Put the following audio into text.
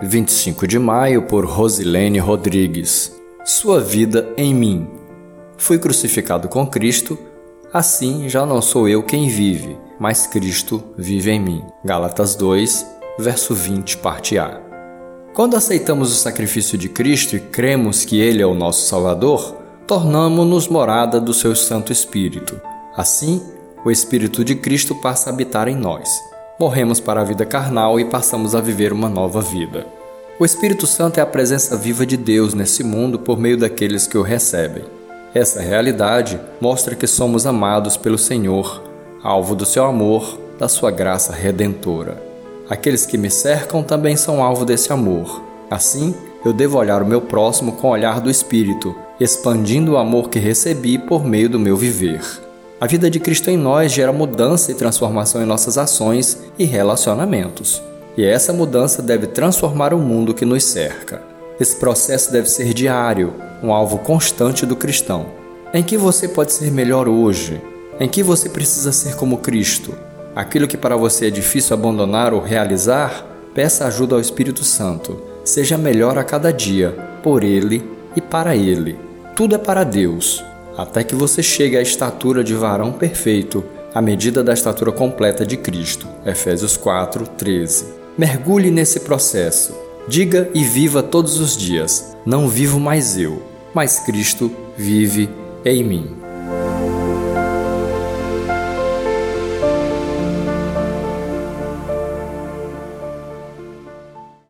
25 de maio, por Rosilene Rodrigues. Sua vida em mim. Fui crucificado com Cristo, assim já não sou eu quem vive, mas Cristo vive em mim. Gálatas 2, verso 20, parte A. Quando aceitamos o sacrifício de Cristo e cremos que Ele é o nosso Salvador, tornamos-nos morada do seu Santo Espírito. Assim, o Espírito de Cristo passa a habitar em nós. Morremos para a vida carnal e passamos a viver uma nova vida. O Espírito Santo é a presença viva de Deus nesse mundo por meio daqueles que o recebem. Essa realidade mostra que somos amados pelo Senhor, alvo do seu amor, da sua graça redentora. Aqueles que me cercam também são alvo desse amor. Assim, eu devo olhar o meu próximo com o olhar do Espírito, expandindo o amor que recebi por meio do meu viver. A vida de Cristo em nós gera mudança e transformação em nossas ações e relacionamentos e essa mudança deve transformar o mundo que nos cerca. Esse processo deve ser diário, um alvo constante do cristão. Em que você pode ser melhor hoje? Em que você precisa ser como Cristo? Aquilo que para você é difícil abandonar ou realizar, peça ajuda ao Espírito Santo. Seja melhor a cada dia, por Ele e para Ele. Tudo é para Deus, até que você chegue à estatura de varão perfeito, à medida da estatura completa de Cristo. Efésios 4, 13. Mergulhe nesse processo. Diga e viva todos os dias: Não vivo mais eu, mas Cristo vive em mim.